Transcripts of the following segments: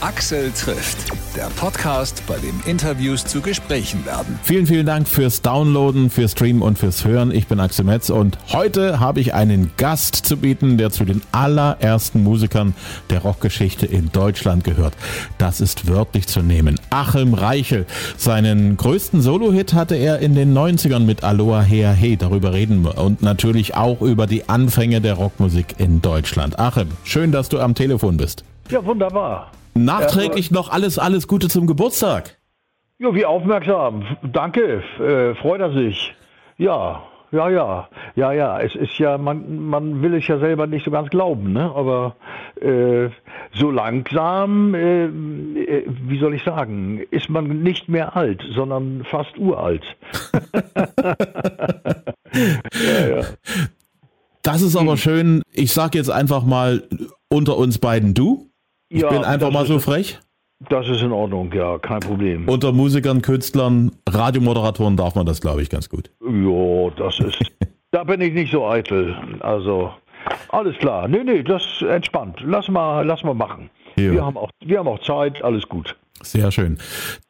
Axel trifft, der Podcast, bei dem Interviews zu Gesprächen werden. Vielen, vielen Dank fürs Downloaden, fürs Streamen und fürs Hören. Ich bin Axel Metz und heute habe ich einen Gast zu bieten, der zu den allerersten Musikern der Rockgeschichte in Deutschland gehört. Das ist wörtlich zu nehmen. Achim Reichel. Seinen größten Solo-Hit hatte er in den 90ern mit Aloha Hea Hey. Darüber reden wir. Und natürlich auch über die Anfänge der Rockmusik in Deutschland. Achim, schön, dass du am Telefon bist. Ja, wunderbar. Nachträglich noch alles, alles Gute zum Geburtstag. Ja, wie aufmerksam. Danke. Äh, freut er sich. Ja, ja, ja. Ja, ja. Es ist ja, man, man will es ja selber nicht so ganz glauben, ne? Aber äh, so langsam, äh, äh wie soll ich sagen, ist man nicht mehr alt, sondern fast uralt. ja, ja. Das ist aber schön. Ich sage jetzt einfach mal unter uns beiden du. Ich ja, bin einfach mal so frech. Das ist in Ordnung, ja, kein Problem. Unter Musikern, Künstlern, Radiomoderatoren darf man das, glaube ich, ganz gut. Jo, das ist. da bin ich nicht so eitel. Also, alles klar. Nee, nee, das entspannt. Lass mal, lass mal machen. Wir haben, auch, wir haben auch Zeit, alles gut. Sehr schön.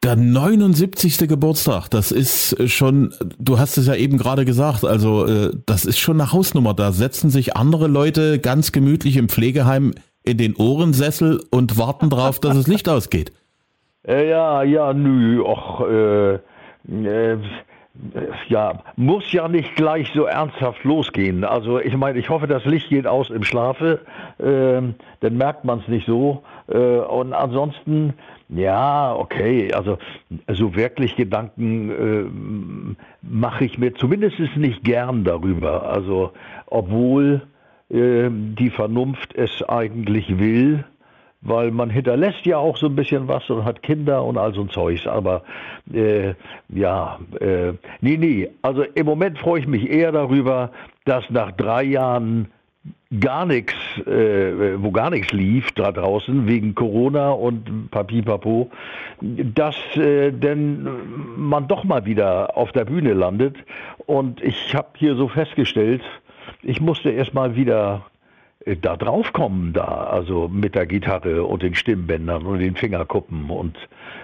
Der 79. Geburtstag, das ist schon, du hast es ja eben gerade gesagt, also äh, das ist schon eine Hausnummer. Da setzen sich andere Leute ganz gemütlich im Pflegeheim in den Ohrensessel und warten darauf, dass das Licht ausgeht. Äh, ja, ja, nö, och, äh, äh, ja, muss ja nicht gleich so ernsthaft losgehen. Also ich meine, ich hoffe, das Licht geht aus im Schlafe, äh, dann merkt man es nicht so. Äh, und ansonsten, ja, okay, also so wirklich Gedanken äh, mache ich mir zumindest nicht gern darüber. Also obwohl die Vernunft es eigentlich will, weil man hinterlässt ja auch so ein bisschen was und hat Kinder und all so ein Zeugs. Aber äh, ja, äh, nee, nee. Also im Moment freue ich mich eher darüber, dass nach drei Jahren gar nichts, äh, wo gar nichts lief da draußen wegen Corona und Papipapo, dass äh, denn man doch mal wieder auf der Bühne landet. Und ich habe hier so festgestellt, ich musste erstmal wieder äh, da drauf kommen, da, also mit der Gitarre und den Stimmbändern und den Fingerkuppen und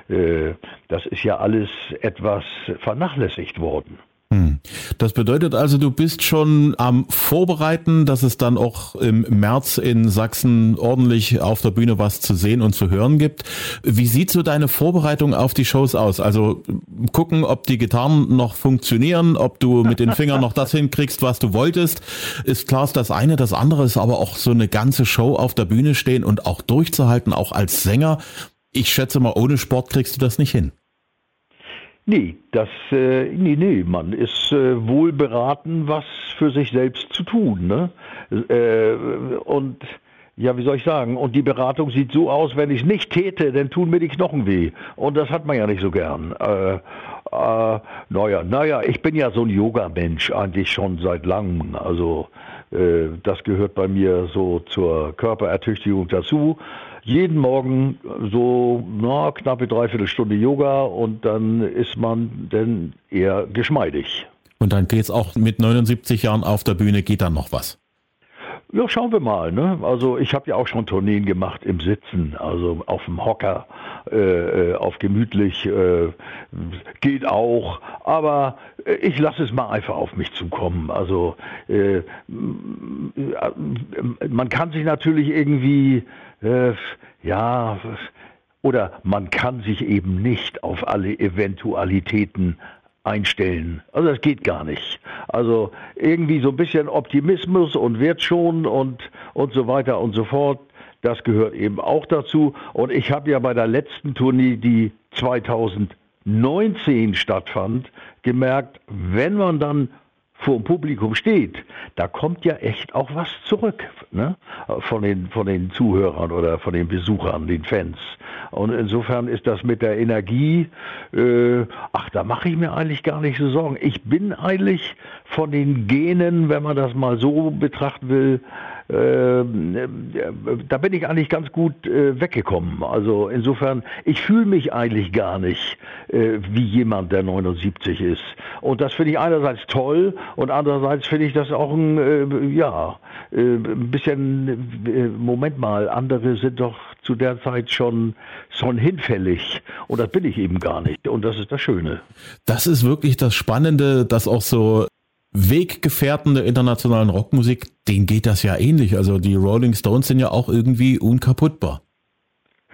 äh, das ist ja alles etwas vernachlässigt worden. Hm. Das bedeutet also, du bist schon am Vorbereiten, dass es dann auch im März in Sachsen ordentlich auf der Bühne was zu sehen und zu hören gibt. Wie sieht so deine Vorbereitung auf die Shows aus? Also gucken, ob die Gitarren noch funktionieren, ob du mit den Fingern noch das hinkriegst, was du wolltest. Ist klar, ist das eine. Das andere ist aber auch so eine ganze Show auf der Bühne stehen und auch durchzuhalten, auch als Sänger. Ich schätze mal, ohne Sport kriegst du das nicht hin. Nee, das, äh, nee, nee, man ist äh, wohl beraten, was für sich selbst zu tun. Ne? Äh, und ja, wie soll ich sagen? Und die Beratung sieht so aus, wenn ich es nicht täte, dann tun mir die Knochen weh. Und das hat man ja nicht so gern. Äh, äh, naja, naja, ich bin ja so ein Yoga-Mensch eigentlich schon seit langem. Also äh, das gehört bei mir so zur Körperertüchtigung dazu jeden Morgen so na, knappe Dreiviertelstunde Yoga und dann ist man dann eher geschmeidig. Und dann geht es auch mit 79 Jahren auf der Bühne, geht dann noch was? Ja, schauen wir mal. Ne? Also ich habe ja auch schon Tourneen gemacht im Sitzen, also auf dem Hocker, äh, äh auf gemütlich, äh, geht auch. Aber äh, ich lasse es mal einfach auf mich zukommen. Also äh, man kann sich natürlich irgendwie äh, ja, oder man kann sich eben nicht auf alle Eventualitäten einstellen. Also das geht gar nicht. Also irgendwie so ein bisschen Optimismus und wird schon und, und so weiter und so fort. Das gehört eben auch dazu. Und ich habe ja bei der letzten Tournee, die 2019 stattfand, gemerkt, wenn man dann vor dem Publikum steht, da kommt ja echt auch was zurück ne? von, den, von den Zuhörern oder von den Besuchern, den Fans. Und insofern ist das mit der Energie, äh, ach, da mache ich mir eigentlich gar nicht so Sorgen. Ich bin eigentlich von den Genen, wenn man das mal so betrachten will, äh, da bin ich eigentlich ganz gut äh, weggekommen. Also insofern, ich fühle mich eigentlich gar nicht äh, wie jemand, der 79 ist. Und das finde ich einerseits toll und andererseits finde ich das auch ein, äh, ja, äh, ein bisschen, Moment mal, andere sind doch zu der Zeit schon, schon hinfällig. Und das bin ich eben gar nicht. Und das ist das Schöne. Das ist wirklich das Spannende, dass auch so Weggefährten der internationalen Rockmusik, denen geht das ja ähnlich. Also die Rolling Stones sind ja auch irgendwie unkaputtbar.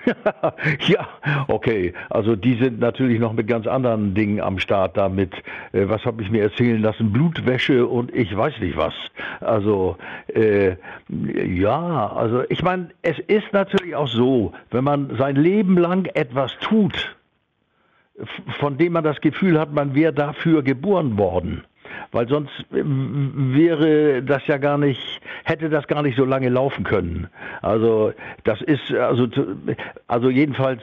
ja, okay. Also die sind natürlich noch mit ganz anderen Dingen am Start damit. Äh, was habe ich mir erzählen lassen? Blutwäsche und ich weiß nicht was. Also äh, ja, also ich meine, es ist natürlich auch so, wenn man sein Leben lang etwas tut, von dem man das Gefühl hat, man wäre dafür geboren worden weil sonst äh, wäre das ja gar nicht, hätte das gar nicht so lange laufen können. Also das ist, also, also jedenfalls,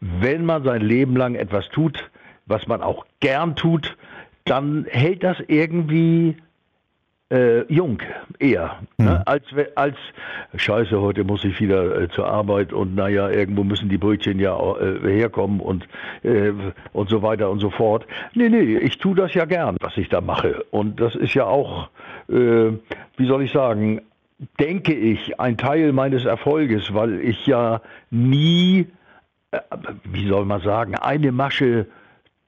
wenn man sein Leben lang etwas tut, was man auch gern tut, dann hält das irgendwie äh, jung eher. Mhm. Ne? Hm. Als, als Scheiße, heute muss ich wieder äh, zur Arbeit und naja, irgendwo müssen die Brötchen ja äh, herkommen und, äh, und so weiter und so fort. Nee, nee, ich tue das ja gern, was ich da mache. Und das ist ja auch, äh, wie soll ich sagen, denke ich, ein Teil meines Erfolges, weil ich ja nie, äh, wie soll man sagen, eine Masche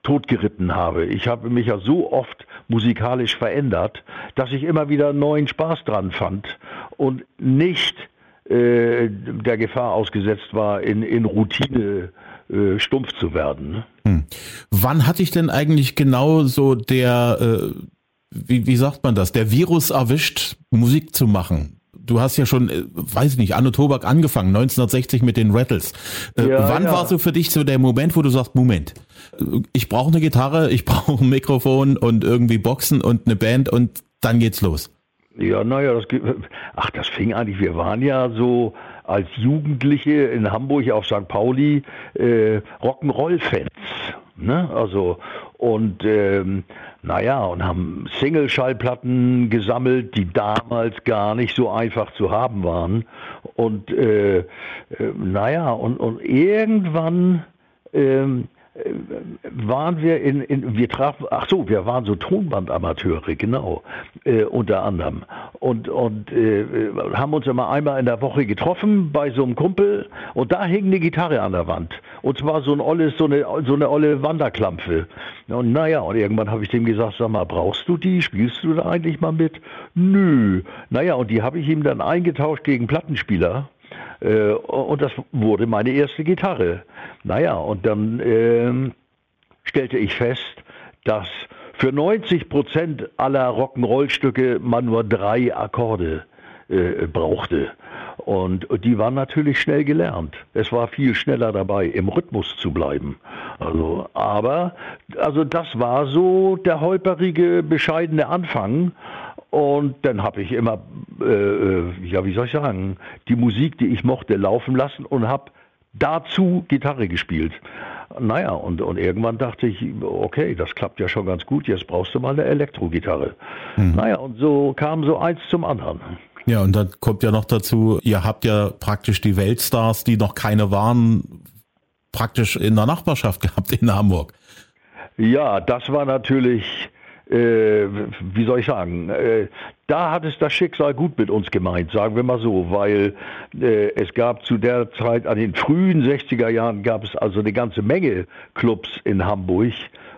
totgeritten habe. Ich habe mich ja so oft musikalisch verändert, dass ich immer wieder neuen Spaß dran fand und nicht äh, der Gefahr ausgesetzt war, in, in Routine äh, stumpf zu werden. Hm. Wann hatte ich denn eigentlich genau so der, äh, wie, wie sagt man das, der Virus erwischt, Musik zu machen? Du hast ja schon, äh, weiß ich nicht, Anno Tobak angefangen, 1960 mit den Rattles. Äh, ja, wann ja. war so für dich so der Moment, wo du sagst, Moment, ich brauche eine Gitarre, ich brauche ein Mikrofon und irgendwie Boxen und eine Band und dann geht's los? Ja, naja, das, ach, das fing eigentlich, wir waren ja so als Jugendliche in Hamburg auf St. Pauli äh, Rock'n'Roll-Fans. Ne? Also, und ähm, naja, und haben Single-Schallplatten gesammelt, die damals gar nicht so einfach zu haben waren. Und äh, äh, naja, und, und irgendwann ähm, äh, waren wir in, in, wir trafen, ach so, wir waren so Tonbandamateure, genau, äh, unter anderem. Und, und äh, haben uns immer einmal in der Woche getroffen bei so einem Kumpel und da hing eine Gitarre an der Wand. Und zwar so ein olles, so eine, so eine olle Wanderklampfe. Und naja, und irgendwann habe ich dem gesagt, sag mal, brauchst du die? Spielst du da eigentlich mal mit? Nö. Naja, und die habe ich ihm dann eingetauscht gegen Plattenspieler. Äh, und das wurde meine erste Gitarre. Naja, und dann äh, stellte ich fest, dass für 90 Prozent aller Rock'n'Roll-Stücke man nur drei Akkorde äh, brauchte. Und die waren natürlich schnell gelernt. Es war viel schneller dabei, im Rhythmus zu bleiben. Also, aber, also das war so der holperige, bescheidene Anfang. Und dann habe ich immer, äh, äh, ja, wie soll ich sagen, die Musik, die ich mochte, laufen lassen und habe dazu Gitarre gespielt. Naja, und, und irgendwann dachte ich, okay, das klappt ja schon ganz gut, jetzt brauchst du mal eine Elektrogitarre. Mhm. Naja, und so kam so eins zum anderen. Ja, und dann kommt ja noch dazu, ihr habt ja praktisch die Weltstars, die noch keine waren, praktisch in der Nachbarschaft gehabt in Hamburg. Ja, das war natürlich äh, wie soll ich sagen, äh, da hat es das Schicksal gut mit uns gemeint, sagen wir mal so, weil äh, es gab zu der Zeit, an den frühen 60er Jahren gab es also eine ganze Menge Clubs in Hamburg,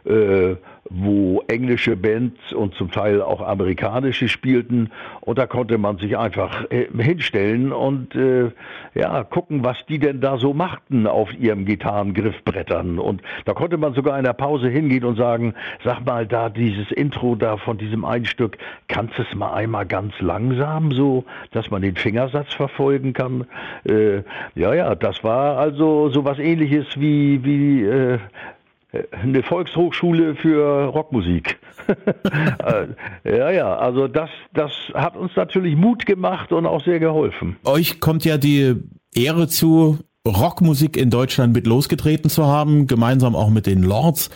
äh, wo englische Bands und zum Teil auch amerikanische spielten. Und da konnte man sich einfach äh, hinstellen und äh, ja gucken, was die denn da so machten auf ihrem Gitarrengriffbrettern. Und da konnte man sogar in der Pause hingehen und sagen, sag mal da dieses Intro da von diesem Einstück, kannst du es mal einmal ganz langsam so, dass man den Fingersatz verfolgen kann? Äh, ja, ja, das war also so was ähnliches wie wie äh, eine Volkshochschule für Rockmusik. Äh, ja, ja, also das, das hat uns natürlich Mut gemacht und auch sehr geholfen. Euch kommt ja die Ehre zu, Rockmusik in Deutschland mit losgetreten zu haben, gemeinsam auch mit den Lords.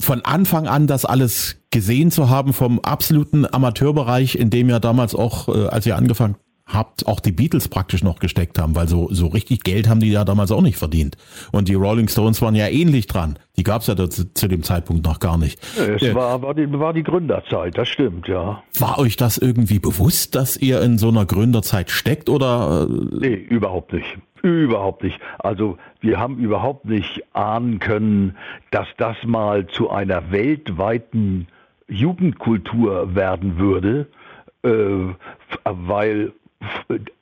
Von Anfang an das alles gesehen zu haben, vom absoluten Amateurbereich, in dem ja damals auch, äh, als ihr angefangen habt, auch die Beatles praktisch noch gesteckt haben, weil so, so richtig Geld haben die ja damals auch nicht verdient. Und die Rolling Stones waren ja ähnlich dran. Die gab es ja zu, zu, dem Zeitpunkt noch gar nicht. Es äh, war, war, die, war die Gründerzeit, das stimmt, ja. War euch das irgendwie bewusst, dass ihr in so einer Gründerzeit steckt oder? Äh? Nee, überhaupt nicht. Überhaupt nicht. Also wir haben überhaupt nicht ahnen können, dass das mal zu einer weltweiten Jugendkultur werden würde, äh, weil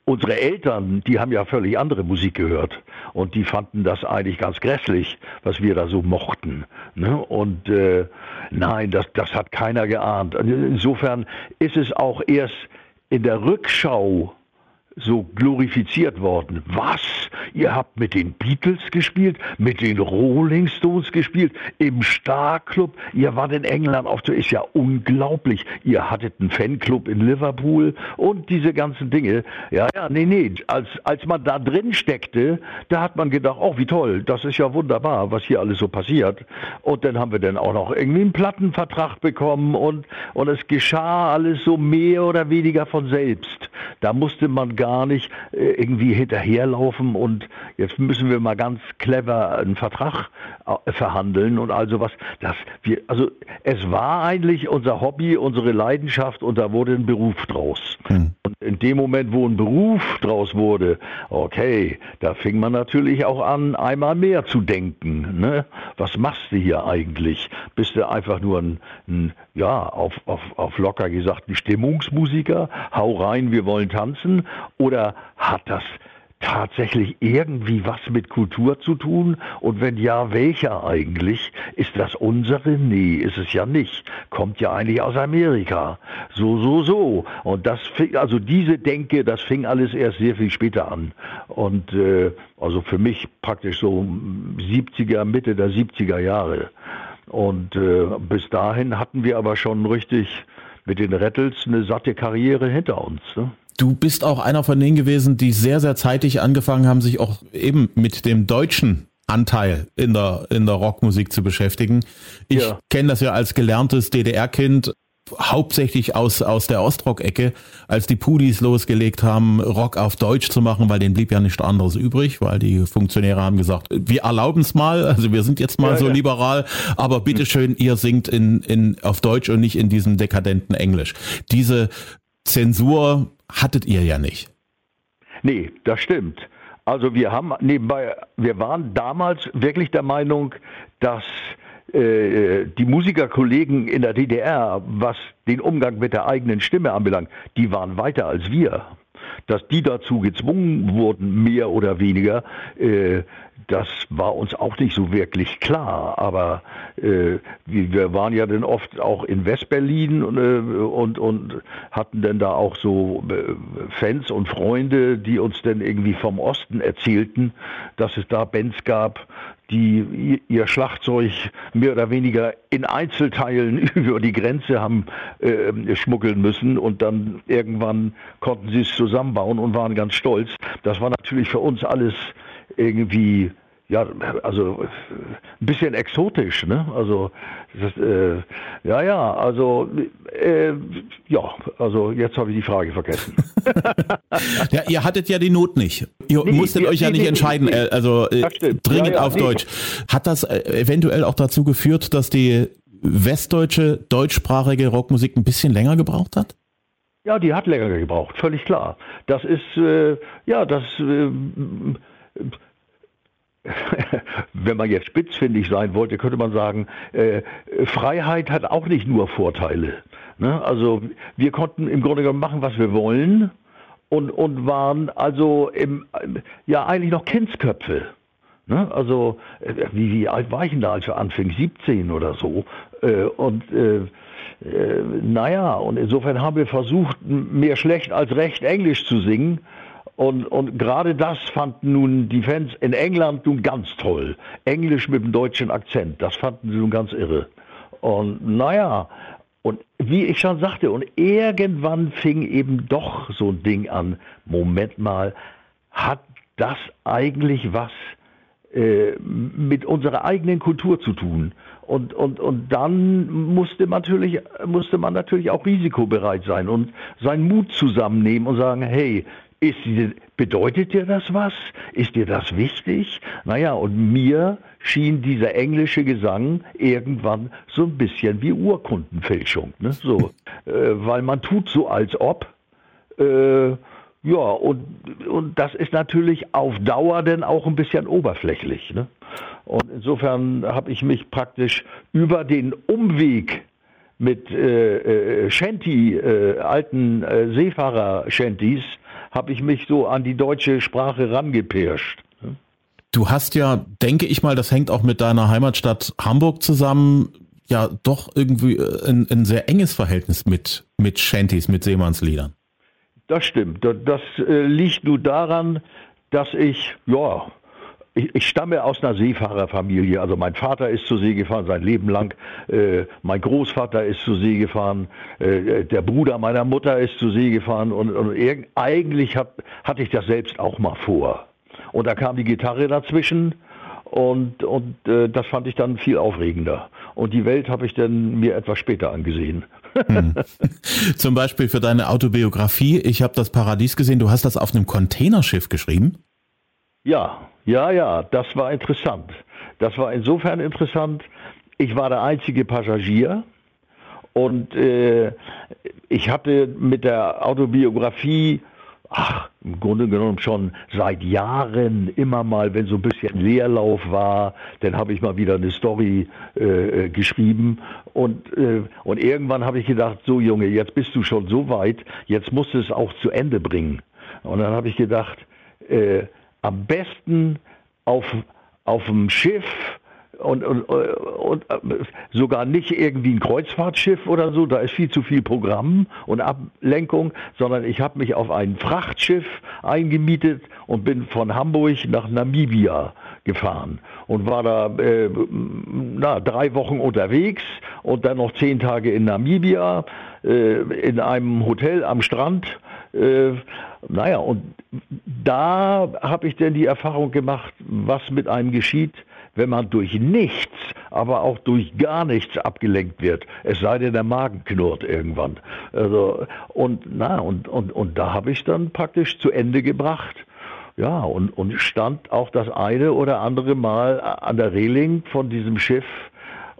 unsere Eltern, die haben ja völlig andere Musik gehört und die fanden das eigentlich ganz grässlich, was wir da so mochten. Ne? Und äh, nein, das, das hat keiner geahnt. Insofern ist es auch erst in der Rückschau so glorifiziert worden. Was? Ihr habt mit den Beatles gespielt, mit den Rolling Stones gespielt, im Star Club. Ihr wart in England auf Tour. Ist ja unglaublich. Ihr hattet einen Fanclub in Liverpool und diese ganzen Dinge. Ja, ja, nee, nee. Als, als man da drin steckte, da hat man gedacht, oh, wie toll. Das ist ja wunderbar, was hier alles so passiert. Und dann haben wir dann auch noch irgendwie einen Plattenvertrag bekommen und, und es geschah alles so mehr oder weniger von selbst. Da musste man gar gar nicht äh, irgendwie hinterherlaufen und jetzt müssen wir mal ganz clever einen Vertrag äh, verhandeln und also was. Das wir, also es war eigentlich unser Hobby, unsere Leidenschaft und da wurde ein Beruf draus. Hm. Und in dem Moment, wo ein Beruf draus wurde, okay, da fing man natürlich auch an, einmal mehr zu denken. Ne? Was machst du hier eigentlich? Bist du einfach nur ein, ein ja, auf, auf, auf locker gesagt, ein Stimmungsmusiker? Hau rein, wir wollen tanzen? Oder hat das tatsächlich irgendwie was mit Kultur zu tun? Und wenn ja, welcher eigentlich? Ist das unsere? Nee, ist es ja nicht. Kommt ja eigentlich aus Amerika. So, so, so. Und das also diese Denke, das fing alles erst sehr viel später an. Und äh, also für mich praktisch so 70er, Mitte der 70er Jahre. Und äh, bis dahin hatten wir aber schon richtig mit den Rattles eine satte Karriere hinter uns. Ne? Du bist auch einer von denen gewesen, die sehr, sehr zeitig angefangen haben, sich auch eben mit dem deutschen Anteil in der, in der Rockmusik zu beschäftigen. Ich ja. kenne das ja als gelerntes DDR-Kind hauptsächlich aus, aus der Ostrock-Ecke, als die Pudis losgelegt haben, Rock auf Deutsch zu machen, weil denen blieb ja nichts anderes übrig, weil die Funktionäre haben gesagt, wir erlauben es mal, also wir sind jetzt mal ja, so ja. liberal, aber bitteschön, ihr singt in, in, auf Deutsch und nicht in diesem dekadenten Englisch. Diese Zensur hattet ihr ja nicht. Nee, das stimmt. Also wir haben nebenbei, wir waren damals wirklich der Meinung, dass äh, die Musikerkollegen in der DDR, was den Umgang mit der eigenen Stimme anbelangt, die waren weiter als wir. Dass die dazu gezwungen wurden, mehr oder weniger, äh, das war uns auch nicht so wirklich klar, aber äh, wir waren ja dann oft auch in Westberlin und, äh, und, und hatten dann da auch so äh, Fans und Freunde, die uns dann irgendwie vom Osten erzählten, dass es da Bands gab, die ihr Schlagzeug mehr oder weniger in Einzelteilen über die Grenze haben äh, schmuggeln müssen und dann irgendwann konnten sie es zusammenbauen und waren ganz stolz. Das war natürlich für uns alles irgendwie ja, also ein bisschen exotisch, ne? Also das, äh, ja, ja, also äh, ja, also jetzt habe ich die Frage vergessen. ja, ihr hattet ja die Not nicht. Ihr nee, musstet nee, euch nee, ja nicht entscheiden, äh, also äh, dringend ja, ja, auf Deutsch. Hat das äh, eventuell auch dazu geführt, dass die westdeutsche deutschsprachige Rockmusik ein bisschen länger gebraucht hat? Ja, die hat länger gebraucht, völlig klar. Das ist äh, ja das wenn man jetzt spitzfindig sein wollte, könnte man sagen, äh, Freiheit hat auch nicht nur Vorteile. Ne? Also wir konnten im Grunde genommen machen, was wir wollen und, und waren also im, ja eigentlich noch Kindsköpfe. Ne? Also äh, wie, wie alt war ich denn da, als wir anfingen? 17 oder so. Äh, und äh, äh, naja, und insofern haben wir versucht, mehr schlecht als recht Englisch zu singen und, und gerade das fanden nun die Fans in England nun ganz toll. Englisch mit dem deutschen Akzent, das fanden sie nun ganz irre. Und naja, und wie ich schon sagte, und irgendwann fing eben doch so ein Ding an, Moment mal, hat das eigentlich was äh, mit unserer eigenen Kultur zu tun. Und, und, und dann musste man, natürlich, musste man natürlich auch risikobereit sein und seinen Mut zusammennehmen und sagen, hey, ist, bedeutet dir das was? Ist dir das wichtig? Naja, und mir schien dieser englische Gesang irgendwann so ein bisschen wie Urkundenfälschung. Ne? So, äh, weil man tut so, als ob. Äh, ja, und, und das ist natürlich auf Dauer dann auch ein bisschen oberflächlich. Ne? Und insofern habe ich mich praktisch über den Umweg mit äh, äh, Shanty, äh, alten äh, Seefahrer-Shanties, habe ich mich so an die deutsche Sprache rangepirscht. Du hast ja, denke ich mal, das hängt auch mit deiner Heimatstadt Hamburg zusammen, ja doch irgendwie äh, ein, ein sehr enges Verhältnis mit, mit Shanties, mit Seemannsliedern. Das stimmt. Das äh, liegt nur daran, dass ich, ja, ich, ich, stamme aus einer Seefahrerfamilie. Also mein Vater ist zur See gefahren sein Leben lang. Äh, mein Großvater ist zur See gefahren. Äh, der Bruder meiner Mutter ist zur See gefahren. Und, und eigentlich hab, hatte ich das selbst auch mal vor. Und da kam die Gitarre dazwischen. Und, und äh, das fand ich dann viel aufregender. Und die Welt habe ich dann mir etwas später angesehen. Hm. Zum Beispiel für deine Autobiografie. Ich habe das Paradies gesehen. Du hast das auf einem Containerschiff geschrieben? Ja, ja, ja, das war interessant. Das war insofern interessant, ich war der einzige Passagier und äh, ich hatte mit der Autobiografie, ach, im Grunde genommen schon seit Jahren immer mal, wenn so ein bisschen Leerlauf war, dann habe ich mal wieder eine Story äh, geschrieben und, äh, und irgendwann habe ich gedacht, so Junge, jetzt bist du schon so weit, jetzt musst du es auch zu Ende bringen. Und dann habe ich gedacht, äh, am besten auf, auf dem Schiff und, und, und, sogar nicht irgendwie ein Kreuzfahrtschiff oder so, da ist viel zu viel Programm und Ablenkung, sondern ich habe mich auf ein Frachtschiff eingemietet und bin von Hamburg nach Namibia gefahren und war da äh, na, drei Wochen unterwegs und dann noch zehn Tage in Namibia äh, in einem Hotel am Strand äh, naja, und da habe ich denn die Erfahrung gemacht, was mit einem geschieht, wenn man durch nichts, aber auch durch gar nichts abgelenkt wird. Es sei denn, der Magen knurrt irgendwann. Also, und, na, und, und, und da habe ich dann praktisch zu Ende gebracht. Ja, und, und stand auch das eine oder andere Mal an der Reling von diesem Schiff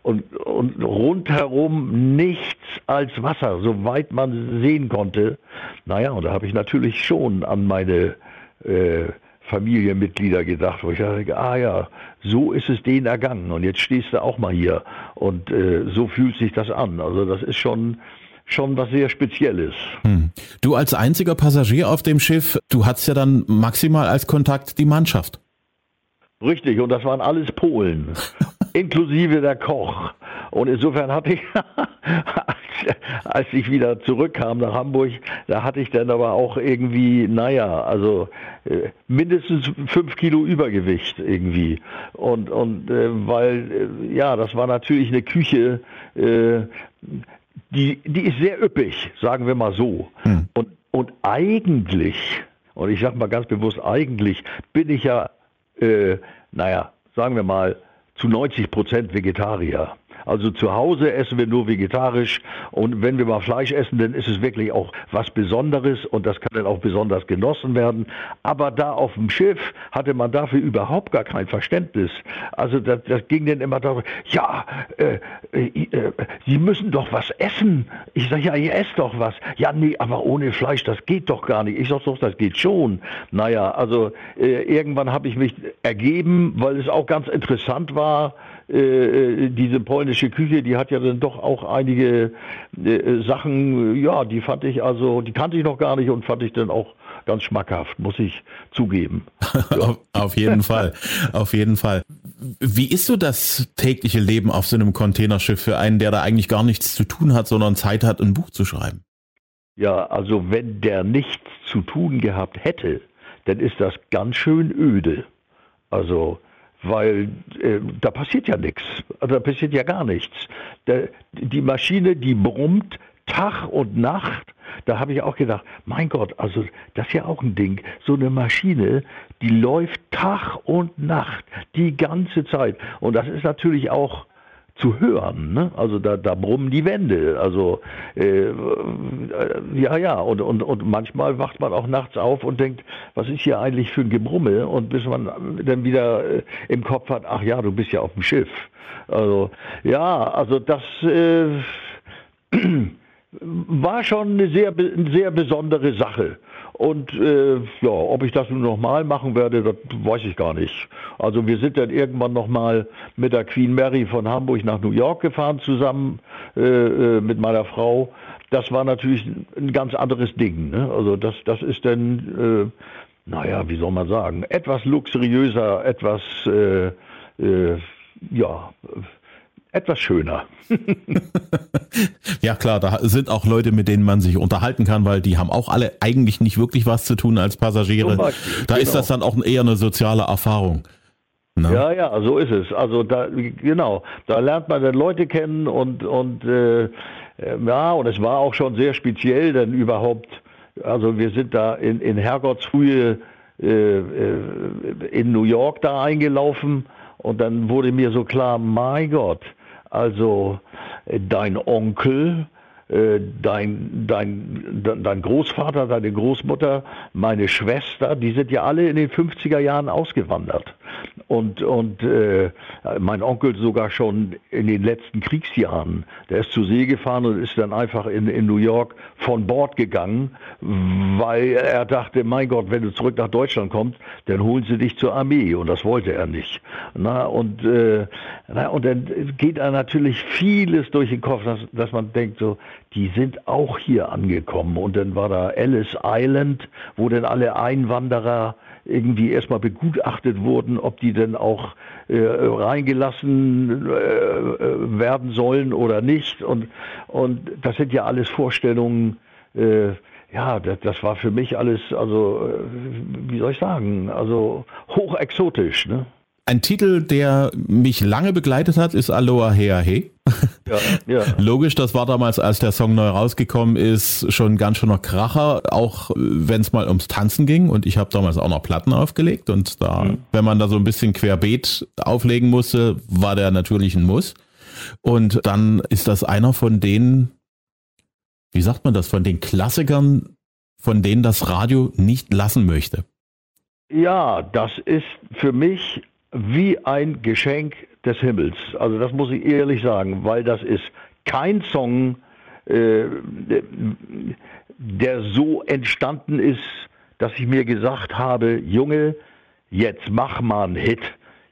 und, und rundherum nichts als Wasser, soweit man sehen konnte. Naja, und da habe ich natürlich schon an meine äh, Familienmitglieder gedacht, wo ich dachte, ah ja, so ist es denen ergangen und jetzt stehst du auch mal hier und äh, so fühlt sich das an. Also das ist schon schon was sehr Spezielles. Hm. Du als einziger Passagier auf dem Schiff, du hattest ja dann maximal als Kontakt die Mannschaft. Richtig, und das waren alles Polen. inklusive der Koch. Und insofern hatte ich, als ich wieder zurückkam nach Hamburg, da hatte ich dann aber auch irgendwie, naja, also äh, mindestens fünf Kilo Übergewicht irgendwie. Und, und äh, weil, äh, ja, das war natürlich eine Küche, die, die ist sehr üppig, sagen wir mal so. Hm. Und, und eigentlich, und ich sage mal ganz bewusst, eigentlich bin ich ja, naja, sagen wir mal, zu 90 Prozent Vegetarier. Also zu Hause essen wir nur vegetarisch und wenn wir mal Fleisch essen, dann ist es wirklich auch was Besonderes und das kann dann auch besonders genossen werden. Aber da auf dem Schiff hatte man dafür überhaupt gar kein Verständnis. Also das, das ging dann immer darum, ja, äh, äh, äh, Sie müssen doch was essen. Ich sage, ja, ihr esst doch was. Ja, nee, aber ohne Fleisch, das geht doch gar nicht. Ich sage doch, das geht schon. Naja, also äh, irgendwann habe ich mich ergeben, weil es auch ganz interessant war, äh, äh, diese polnische Küche, die hat ja dann doch auch einige äh, Sachen, ja, die fand ich also, die kannte ich noch gar nicht und fand ich dann auch ganz schmackhaft, muss ich zugeben. Ja. auf jeden Fall, auf jeden Fall. Wie ist so das tägliche Leben auf so einem Containerschiff für einen, der da eigentlich gar nichts zu tun hat, sondern Zeit hat, ein Buch zu schreiben? Ja, also wenn der nichts zu tun gehabt hätte, dann ist das ganz schön öde. Also weil äh, da passiert ja nichts, also da passiert ja gar nichts. Der, die Maschine, die brummt Tag und Nacht Da habe ich auch gedacht, mein Gott, also das ist ja auch ein Ding. So eine Maschine, die läuft Tag und Nacht, die ganze Zeit. Und das ist natürlich auch zu hören. Ne? Also da, da brummen die Wände. Also äh, ja, ja. Und, und, und manchmal wacht man auch nachts auf und denkt, was ist hier eigentlich für ein Gebrummel? Und bis man dann wieder äh, im Kopf hat, ach ja, du bist ja auf dem Schiff. Also ja, also das äh, war schon eine sehr, sehr besondere Sache. Und äh, ja, ob ich das nun nochmal machen werde, das weiß ich gar nicht. Also wir sind dann irgendwann nochmal mit der Queen Mary von Hamburg nach New York gefahren zusammen äh, äh, mit meiner Frau. Das war natürlich ein ganz anderes Ding. Ne? Also das, das ist dann, äh, naja, wie soll man sagen, etwas luxuriöser, etwas, äh, äh, ja, etwas schöner. ja klar, da sind auch Leute, mit denen man sich unterhalten kann, weil die haben auch alle eigentlich nicht wirklich was zu tun als Passagiere. Beispiel, da genau. ist das dann auch eher eine soziale Erfahrung. Ne? Ja, ja, so ist es. Also da, genau, da lernt man dann Leute kennen und, und äh, ja, und es war auch schon sehr speziell, denn überhaupt, also wir sind da in, in Herrgottsfrühe äh, äh in New York da eingelaufen und dann wurde mir so klar, mein Gott, also äh, dein Onkel, dein, dein, dein Großvater, deine Großmutter, meine Schwester, die sind ja alle in den 50er Jahren ausgewandert und, und äh, mein Onkel sogar schon in den letzten Kriegsjahren. Der ist zur See gefahren und ist dann einfach in, in New York von Bord gegangen, weil er dachte, mein Gott, wenn du zurück nach Deutschland kommst, dann holen sie dich zur Armee und das wollte er nicht. Na, und, äh, na, und dann geht er natürlich vieles durch den Kopf, dass, dass man denkt so, die sind auch hier angekommen und dann war da Ellis Island, wo dann alle Einwanderer irgendwie erstmal begutachtet wurden, ob die denn auch äh, reingelassen äh, werden sollen oder nicht. Und, und das sind ja alles Vorstellungen, äh, ja, das, das, war für mich alles, also, äh, wie soll ich sagen, also hochexotisch. Ne? Ein Titel, der mich lange begleitet hat, ist Aloha Hea He. Ja, ja. Logisch, das war damals, als der Song neu rausgekommen ist, schon ganz schöner Kracher, auch wenn es mal ums Tanzen ging. Und ich habe damals auch noch Platten aufgelegt. Und da, mhm. wenn man da so ein bisschen querbeet auflegen musste, war der natürlich ein Muss. Und dann ist das einer von den, wie sagt man das, von den Klassikern, von denen das Radio nicht lassen möchte. Ja, das ist für mich wie ein Geschenk des Himmels. Also das muss ich ehrlich sagen, weil das ist kein Song, äh, der so entstanden ist, dass ich mir gesagt habe, Junge, jetzt mach mal einen Hit.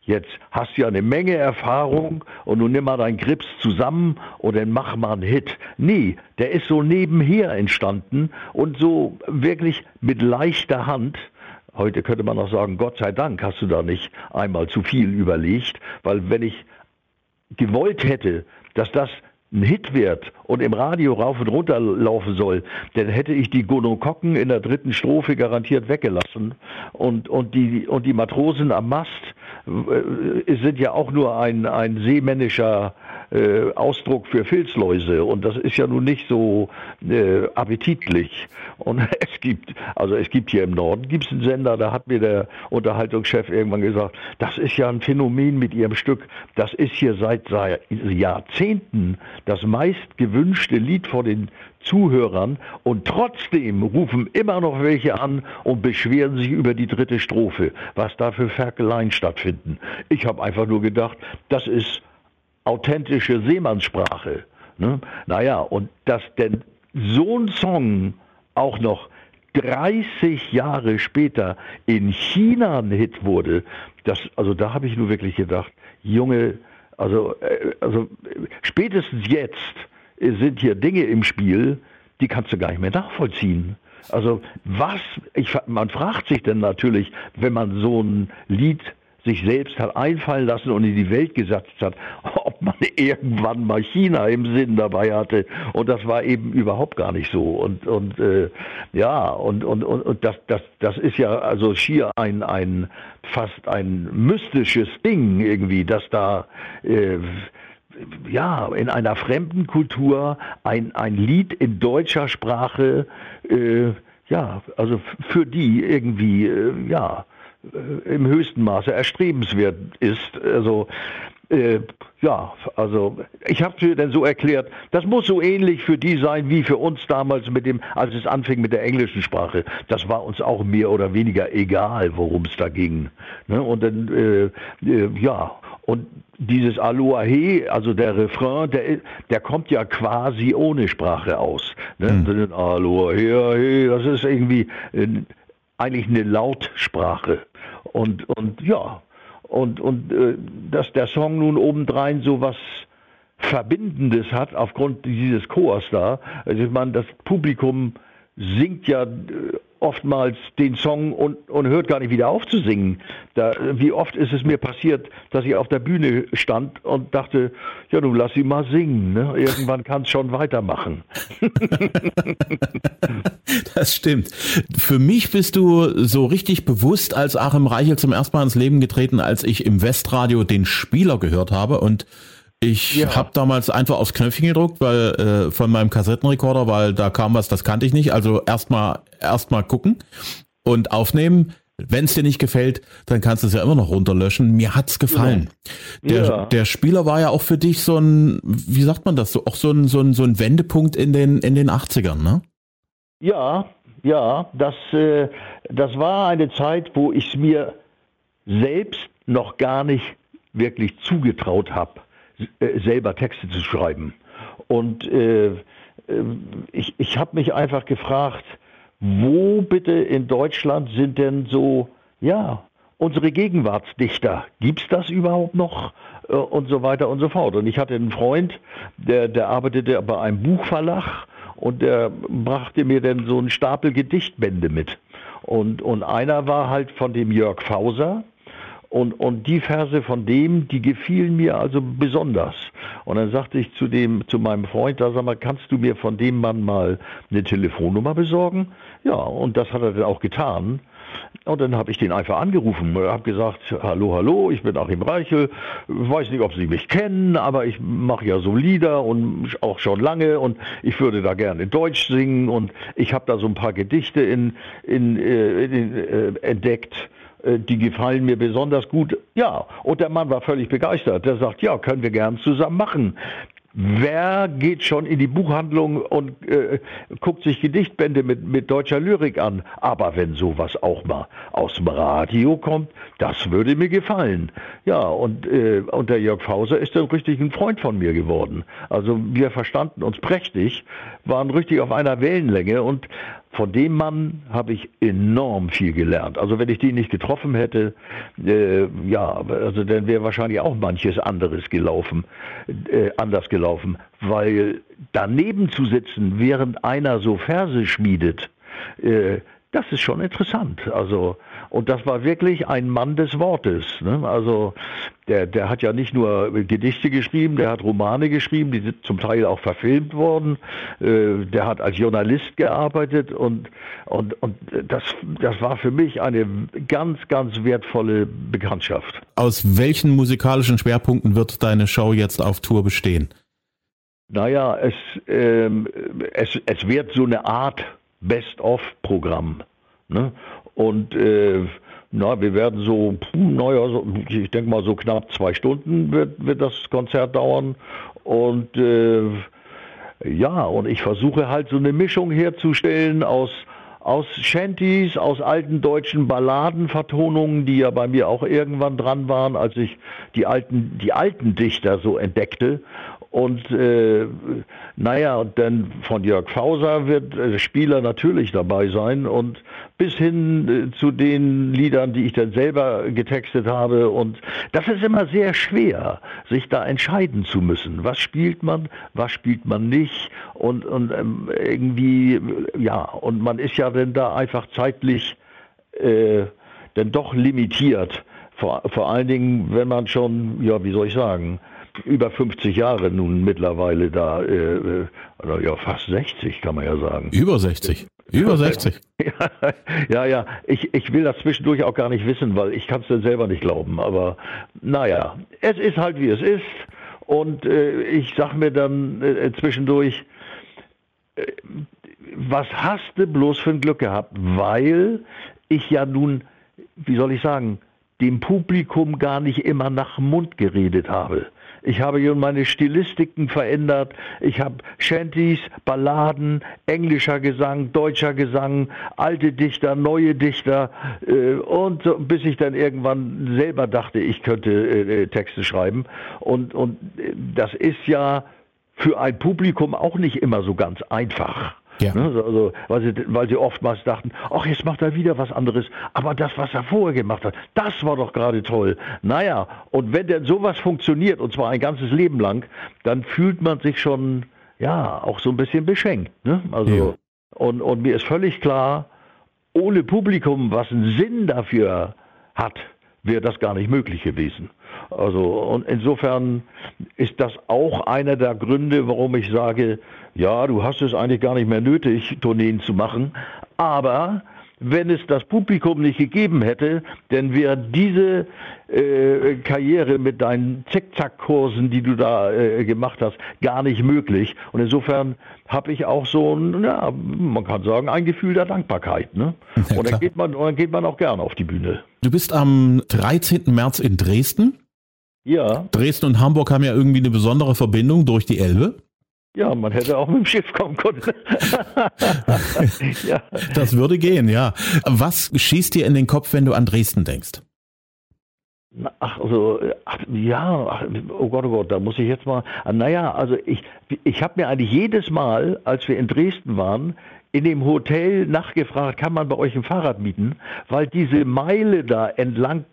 Jetzt hast du ja eine Menge Erfahrung und nun nimm mal deinen Grips zusammen und dann mach mal einen Hit. Nee, der ist so nebenher entstanden und so wirklich mit leichter Hand Heute könnte man auch sagen, Gott sei Dank hast du da nicht einmal zu viel überlegt, weil wenn ich gewollt hätte, dass das ein Hit wird und im Radio rauf und runter laufen soll, dann hätte ich die Gonokokken in der dritten Strophe garantiert weggelassen und, und, die, und die Matrosen am Mast sind ja auch nur ein, ein seemännischer äh, Ausdruck für Filzläuse und das ist ja nun nicht so äh, appetitlich. Und es gibt, also es gibt hier im Norden, gibt es einen Sender, da hat mir der Unterhaltungschef irgendwann gesagt, das ist ja ein Phänomen mit ihrem Stück, das ist hier seit, seit Jahrzehnten das meist gewünschte Lied vor den Zuhörern und trotzdem rufen immer noch welche an und beschweren sich über die dritte Strophe, was da für Ferkeleien stattfinden. Ich habe einfach nur gedacht, das ist authentische Seemannssprache. Ne? Naja, und dass denn so ein Song auch noch 30 Jahre später in China ein Hit wurde, das, also da habe ich nur wirklich gedacht, Junge, also, äh, also spätestens jetzt sind hier Dinge im Spiel, die kannst du gar nicht mehr nachvollziehen. Also was, ich, man fragt sich denn natürlich, wenn man so ein Lied sich selbst hat einfallen lassen und in die Welt gesetzt hat, ob man irgendwann mal China im Sinn dabei hatte. Und das war eben überhaupt gar nicht so. Und, und äh, ja, und, und, und, und das, das, das ist ja also schier ein, ein fast ein mystisches Ding irgendwie, dass da äh, ja, in einer fremden Kultur ein, ein Lied in deutscher Sprache, äh, ja, also für die irgendwie, äh, ja, äh, im höchsten Maße erstrebenswert ist. Also äh, ja, also ich habe es mir dann so erklärt, das muss so ähnlich für die sein wie für uns damals mit dem, als es anfing mit der englischen Sprache. Das war uns auch mehr oder weniger egal, worum es da ging. Ne? Und dann, äh, äh, ja, und dieses Aloha He, also der Refrain, der, der kommt ja quasi ohne Sprache aus. Ne? Mhm. Aloha He, das ist irgendwie äh, eigentlich eine Lautsprache. Und, und ja, und, und äh, dass der Song nun obendrein so was Verbindendes hat aufgrund dieses Chors da. Also ich meine, das Publikum singt ja äh, oftmals den Song und, und hört gar nicht wieder auf zu singen. Da, wie oft ist es mir passiert, dass ich auf der Bühne stand und dachte, ja, nun lass sie mal singen. Ne? Irgendwann kann es schon weitermachen. das stimmt. Für mich bist du so richtig bewusst als Achim Reichel zum ersten Mal ins Leben getreten, als ich im Westradio den Spieler gehört habe und ich ja. habe damals einfach aufs Knöpfchen gedruckt, weil äh, von meinem Kassettenrekorder, weil da kam was, das kannte ich nicht. Also erstmal erstmal gucken und aufnehmen. Wenn es dir nicht gefällt, dann kannst du es ja immer noch runterlöschen. Mir hat's gefallen. Ja. Der, ja. der Spieler war ja auch für dich so ein, wie sagt man das, so auch so ein, so ein, so ein Wendepunkt in den, in den 80ern, ne? Ja, ja, das, äh, das war eine Zeit, wo ich es mir selbst noch gar nicht wirklich zugetraut habe, selber Texte zu schreiben. Und äh, äh ich, ich habe mich einfach gefragt, wo bitte in Deutschland sind denn so, ja, unsere Gegenwartsdichter? Gibt es das überhaupt noch? Äh, und so weiter und so fort. Und ich hatte einen Freund, der, der arbeitete bei einem Buchverlag und der brachte mir dann so einen Stapel Gedichtbände mit. Und, und einer war halt von dem Jörg Fauser, und, und die Verse von dem, die gefielen mir also besonders. Und dann sagte ich zu dem, zu meinem Freund, da sag mal, kannst du mir von dem Mann mal eine Telefonnummer besorgen? Ja, und das hat er dann auch getan. Und dann habe ich den einfach angerufen und habe gesagt, hallo, hallo, ich bin Achim Reichel, weiß nicht, ob Sie mich kennen, aber ich mache ja so Lieder und auch schon lange und ich würde da gerne in Deutsch singen und ich habe da so ein paar Gedichte in, in, äh, in äh, entdeckt die gefallen mir besonders gut. Ja, und der Mann war völlig begeistert. Der sagt, ja, können wir gern zusammen machen. Wer geht schon in die Buchhandlung und äh, guckt sich Gedichtbände mit, mit deutscher Lyrik an? Aber wenn sowas auch mal aus dem Radio kommt, das würde mir gefallen. Ja, und, äh, und der Jörg Fauser ist dann richtig ein Freund von mir geworden. Also wir verstanden uns prächtig, waren richtig auf einer Wellenlänge und von dem Mann habe ich enorm viel gelernt. Also wenn ich den nicht getroffen hätte, äh, ja, also dann wäre wahrscheinlich auch manches anderes gelaufen, äh, anders gelaufen, weil daneben zu sitzen, während einer so Verse schmiedet, äh, das ist schon interessant. Also und das war wirklich ein Mann des Wortes. Ne? Also der, der hat ja nicht nur Gedichte geschrieben, der hat Romane geschrieben, die sind zum Teil auch verfilmt worden. Äh, der hat als Journalist gearbeitet und, und, und das, das war für mich eine ganz, ganz wertvolle Bekanntschaft. Aus welchen musikalischen Schwerpunkten wird deine Show jetzt auf Tour bestehen? Naja, es, ähm, es, es wird so eine Art Best-of-Programm. Ne? Und äh, na, wir werden so, naja, so, ich denke mal so knapp zwei Stunden wird, wird das Konzert dauern. Und äh, ja, und ich versuche halt so eine Mischung herzustellen aus aus Shanties, aus alten deutschen Balladenvertonungen, die ja bei mir auch irgendwann dran waren, als ich die alten, die alten Dichter so entdeckte. Und äh, naja, und dann von Jörg Fauser wird äh, Spieler natürlich dabei sein und bis hin äh, zu den Liedern, die ich dann selber getextet habe. Und das ist immer sehr schwer, sich da entscheiden zu müssen. Was spielt man, was spielt man nicht? Und, und ähm, irgendwie, ja, und man ist ja dann da einfach zeitlich äh, dann doch limitiert. Vor, vor allen Dingen, wenn man schon, ja, wie soll ich sagen, über 50 Jahre nun mittlerweile da, äh, äh ja fast 60 kann man ja sagen. Über 60. Über 60. ja, ja, ich, ich will das zwischendurch auch gar nicht wissen, weil ich kann es dann selber nicht glauben. Aber naja, es ist halt wie es ist. Und äh, ich sag mir dann äh, zwischendurch, äh, was hast du bloß für ein Glück gehabt? Weil ich ja nun, wie soll ich sagen, dem Publikum gar nicht immer nach Mund geredet habe. Ich habe meine Stilistiken verändert. Ich habe Shanties, Balladen, englischer Gesang, deutscher Gesang, alte Dichter, neue Dichter äh, und so, bis ich dann irgendwann selber dachte, ich könnte äh, äh Texte schreiben. Und, und äh, das ist ja für ein Publikum auch nicht immer so ganz einfach. Ja. Ne, also, weil, sie, weil sie oftmals dachten, ach, jetzt macht er wieder was anderes. Aber das, was er vorher gemacht hat, das war doch gerade toll. Naja, und wenn denn sowas funktioniert, und zwar ein ganzes Leben lang, dann fühlt man sich schon, ja, auch so ein bisschen beschenkt. Ne? Also, ja. und, und mir ist völlig klar, ohne Publikum, was einen Sinn dafür hat, wäre das gar nicht möglich gewesen. Also und insofern ist das auch einer der Gründe, warum ich sage, ja, du hast es eigentlich gar nicht mehr nötig, Tourneen zu machen, aber wenn es das Publikum nicht gegeben hätte, dann wäre diese äh, Karriere mit deinen Zickzack-Kursen, die du da äh, gemacht hast, gar nicht möglich. Und insofern habe ich auch so ein, ja, man kann sagen, ein Gefühl der Dankbarkeit. Ne? Ja, und dann geht, man, dann geht man auch gerne auf die Bühne. Du bist am 13. März in Dresden. Ja. Dresden und Hamburg haben ja irgendwie eine besondere Verbindung durch die Elbe. Ja, man hätte auch mit dem Schiff kommen können. ja. Das würde gehen, ja. Was schießt dir in den Kopf, wenn du an Dresden denkst? Ach, also, ach, ja, ach, oh Gott, oh Gott, da muss ich jetzt mal, naja, also ich, ich habe mir eigentlich jedes Mal, als wir in Dresden waren, in dem Hotel nachgefragt, kann man bei euch ein Fahrrad mieten? Weil diese Meile da entlang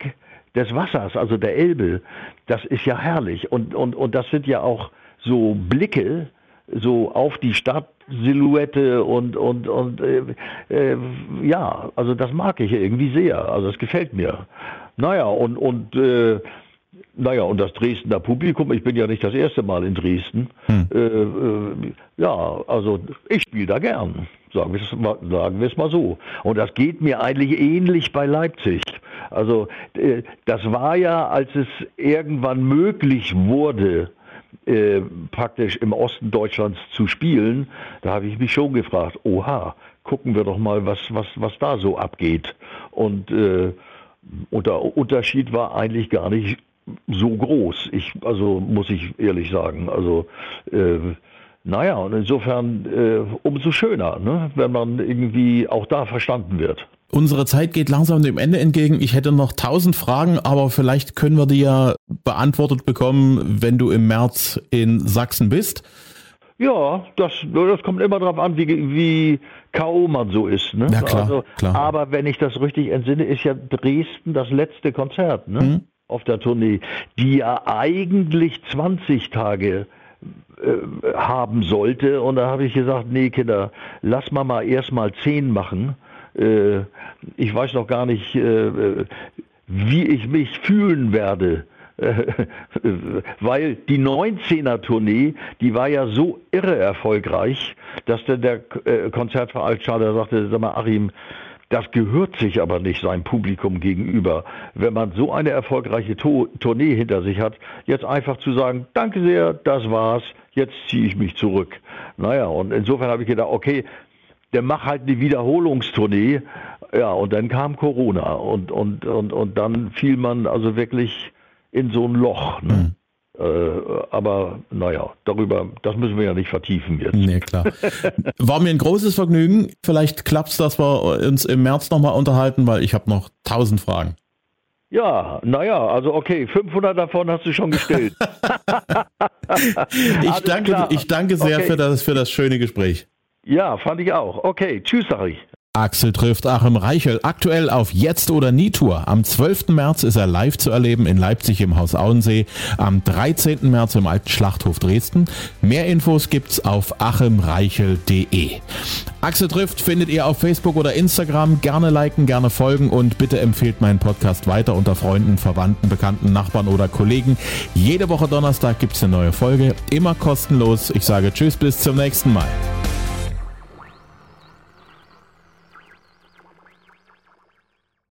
des Wassers, also der Elbe, das ist ja herrlich. Und, und, und das sind ja auch so Blicke, so auf die Stadtsilhouette und und und äh, äh, ja, also das mag ich irgendwie sehr. Also das gefällt mir. Naja und und äh, naja, und das Dresdner Publikum, ich bin ja nicht das erste Mal in Dresden. Hm. Äh, äh, ja, also ich spiele da gern, sagen wir, es mal, sagen wir es mal so. Und das geht mir eigentlich ähnlich bei Leipzig. Also äh, das war ja, als es irgendwann möglich wurde, äh, praktisch im Osten Deutschlands zu spielen, da habe ich mich schon gefragt, oha, gucken wir doch mal, was, was, was da so abgeht. Und, äh, und der Unterschied war eigentlich gar nicht so groß. Ich, also muss ich ehrlich sagen. Also äh, naja, und insofern äh, umso schöner, ne, wenn man irgendwie auch da verstanden wird. Unsere Zeit geht langsam dem Ende entgegen. Ich hätte noch tausend Fragen, aber vielleicht können wir die ja beantwortet bekommen, wenn du im März in Sachsen bist. Ja, das, das kommt immer darauf an, wie, wie K.O. man so ist. Ne? Ja, klar, also, klar. Aber wenn ich das richtig entsinne, ist ja Dresden das letzte Konzert ne? Mhm. auf der Tournee, die ja eigentlich 20 Tage äh, haben sollte. Und da habe ich gesagt, nee Kinder, lass mal mal erst mal 10 machen äh, ich weiß noch gar nicht, äh, wie ich mich fühlen werde. weil die 19er Tournee, die war ja so irre erfolgreich, dass der, der äh, Konzertveranstalter sagte, sag mal Achim, das gehört sich aber nicht seinem Publikum gegenüber, wenn man so eine erfolgreiche to Tournee hinter sich hat, jetzt einfach zu sagen, danke sehr, das war's, jetzt ziehe ich mich zurück. Naja, und insofern habe ich gedacht, okay, der macht halt eine Wiederholungstournee. Ja, und dann kam Corona und, und, und, und dann fiel man also wirklich in so ein Loch. Ne? Mhm. Äh, aber naja, darüber, das müssen wir ja nicht vertiefen jetzt. Nee, klar. War mir ein großes Vergnügen. Vielleicht klappt es, dass wir uns im März nochmal unterhalten, weil ich habe noch tausend Fragen. Ja, naja, also okay, 500 davon hast du schon gestellt. ich, danke, ich danke sehr okay. für, das, für das schöne Gespräch. Ja, fand ich auch. Okay, tschüss, sag ich. Axel trifft Achim Reichel aktuell auf Jetzt oder Nie Tour. Am 12. März ist er live zu erleben in Leipzig im Haus Auensee, am 13. März im Alten Schlachthof Dresden. Mehr Infos gibt's auf achimreichel.de. Axel trifft findet ihr auf Facebook oder Instagram. Gerne liken, gerne folgen und bitte empfehlt meinen Podcast weiter unter Freunden, Verwandten, Bekannten, Nachbarn oder Kollegen. Jede Woche Donnerstag gibt's eine neue Folge, immer kostenlos. Ich sage Tschüss, bis zum nächsten Mal.